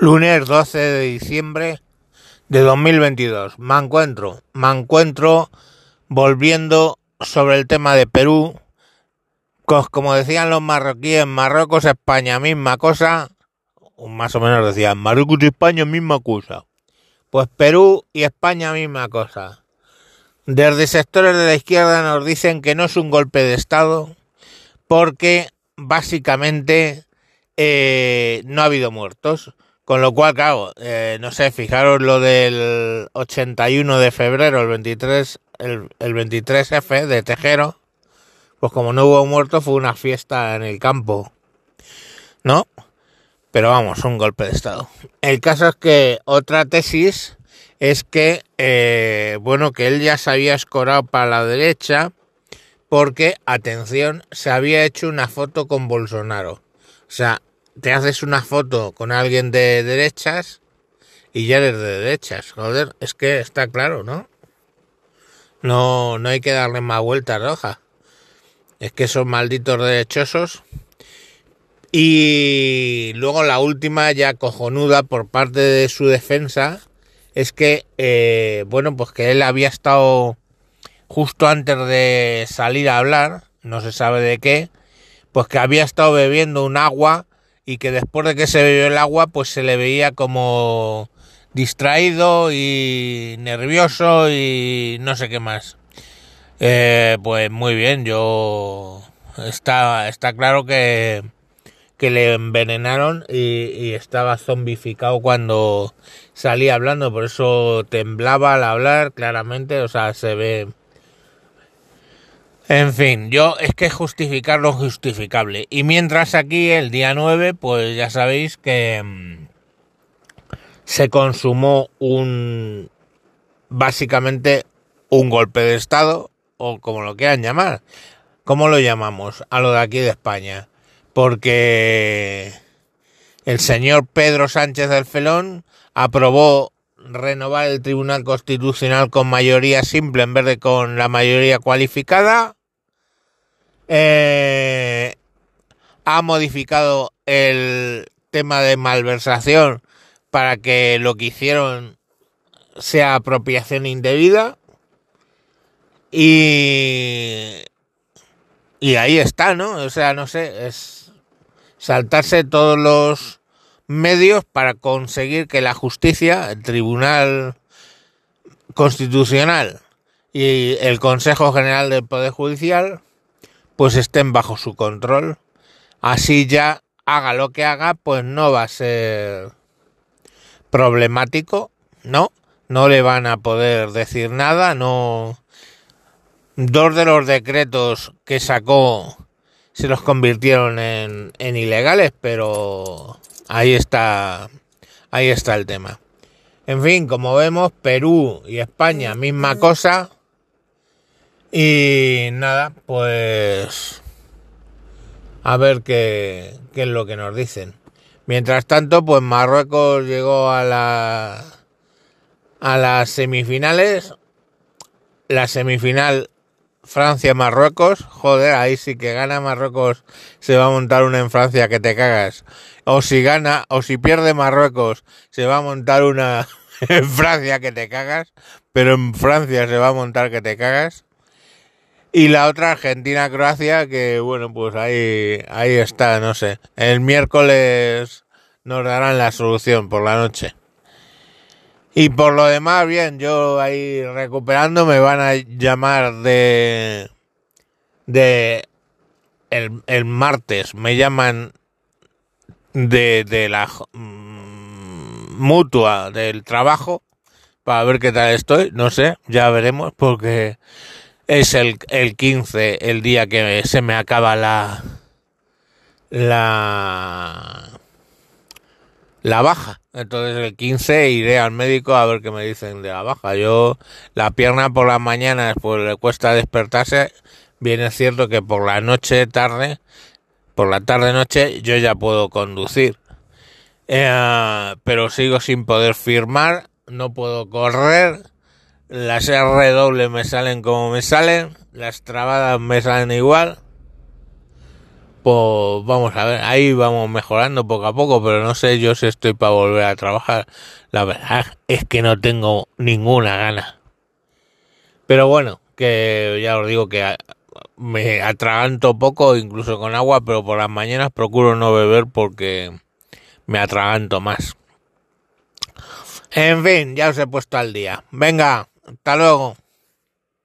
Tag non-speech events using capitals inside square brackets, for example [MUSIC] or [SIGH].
Lunes 12 de diciembre de 2022. Me encuentro, me encuentro volviendo sobre el tema de Perú. Como decían los marroquíes, Marruecos, España, misma cosa. Más o menos decían, Marruecos y España, misma cosa. Pues Perú y España, misma cosa. Desde sectores de la izquierda nos dicen que no es un golpe de Estado porque básicamente eh, no ha habido muertos. Con lo cual, claro, eh, no sé, fijaros lo del 81 de febrero, el 23, el, 23F de Tejero, pues como no hubo muertos fue una fiesta en el campo, ¿no? Pero vamos, un golpe de Estado. El caso es que otra tesis es que, eh, bueno, que él ya se había escorado para la derecha porque, atención, se había hecho una foto con Bolsonaro. O sea, te haces una foto con alguien de derechas y ya eres de derechas. Joder, es que está claro, ¿no? No, no hay que darle más vueltas roja. Es que son malditos derechosos. Y luego la última, ya cojonuda por parte de su defensa, es que, eh, bueno, pues que él había estado justo antes de salir a hablar, no se sabe de qué, pues que había estado bebiendo un agua y que después de que se bebió el agua pues se le veía como distraído y nervioso y no sé qué más. Eh, pues muy bien, yo está, está claro que, que le envenenaron y, y, estaba zombificado cuando salía hablando, por eso temblaba al hablar claramente, o sea, se ve en fin, yo es que justificar lo justificable. Y mientras aquí el día 9, pues ya sabéis que mm, se consumó un básicamente un golpe de estado o como lo quieran llamar. ¿Cómo lo llamamos a lo de aquí de España? Porque el señor Pedro Sánchez del Felón aprobó renovar el Tribunal Constitucional con mayoría simple en vez de con la mayoría cualificada eh, ha modificado el tema de malversación para que lo que hicieron sea apropiación indebida. Y, y ahí está, ¿no? O sea, no sé, es saltarse todos los medios para conseguir que la justicia, el Tribunal Constitucional y el Consejo General del Poder Judicial pues estén bajo su control. Así ya haga lo que haga, pues no va a ser problemático, ¿no? No le van a poder decir nada, no. Dos de los decretos que sacó se los convirtieron en, en ilegales, pero ahí está, ahí está el tema. En fin, como vemos, Perú y España, misma cosa. Y nada, pues a ver qué, qué, es lo que nos dicen. Mientras tanto, pues Marruecos llegó a la a las semifinales. La semifinal Francia-Marruecos. Joder, ahí sí que gana Marruecos. Se va a montar una en Francia que te cagas. O si gana, o si pierde Marruecos, se va a montar una [LAUGHS] en Francia que te cagas. Pero en Francia se va a montar que te cagas. Y la otra Argentina-Croacia, que bueno, pues ahí, ahí está, no sé. El miércoles nos darán la solución por la noche. Y por lo demás, bien, yo ahí recuperando me van a llamar de... de... el, el martes me llaman de, de la mm, mutua del trabajo para ver qué tal estoy, no sé, ya veremos porque es el, el 15, el día que se me acaba la, la, baja. Entonces el 15 iré al médico a ver qué me dicen de la baja. Yo la pierna por la mañana pues le cuesta despertarse. Bien es cierto que por la noche tarde, por la tarde noche yo ya puedo conducir. Eh, pero sigo sin poder firmar, no puedo correr las R me salen como me salen, las trabadas me salen igual. pues vamos a ver, ahí vamos mejorando poco a poco, pero no sé yo si estoy para volver a trabajar. La verdad es que no tengo ninguna gana. Pero bueno, que ya os digo que me atraganto poco, incluso con agua, pero por las mañanas procuro no beber porque me atraganto más. En fin, ya os he puesto al día. Venga, hasta luego.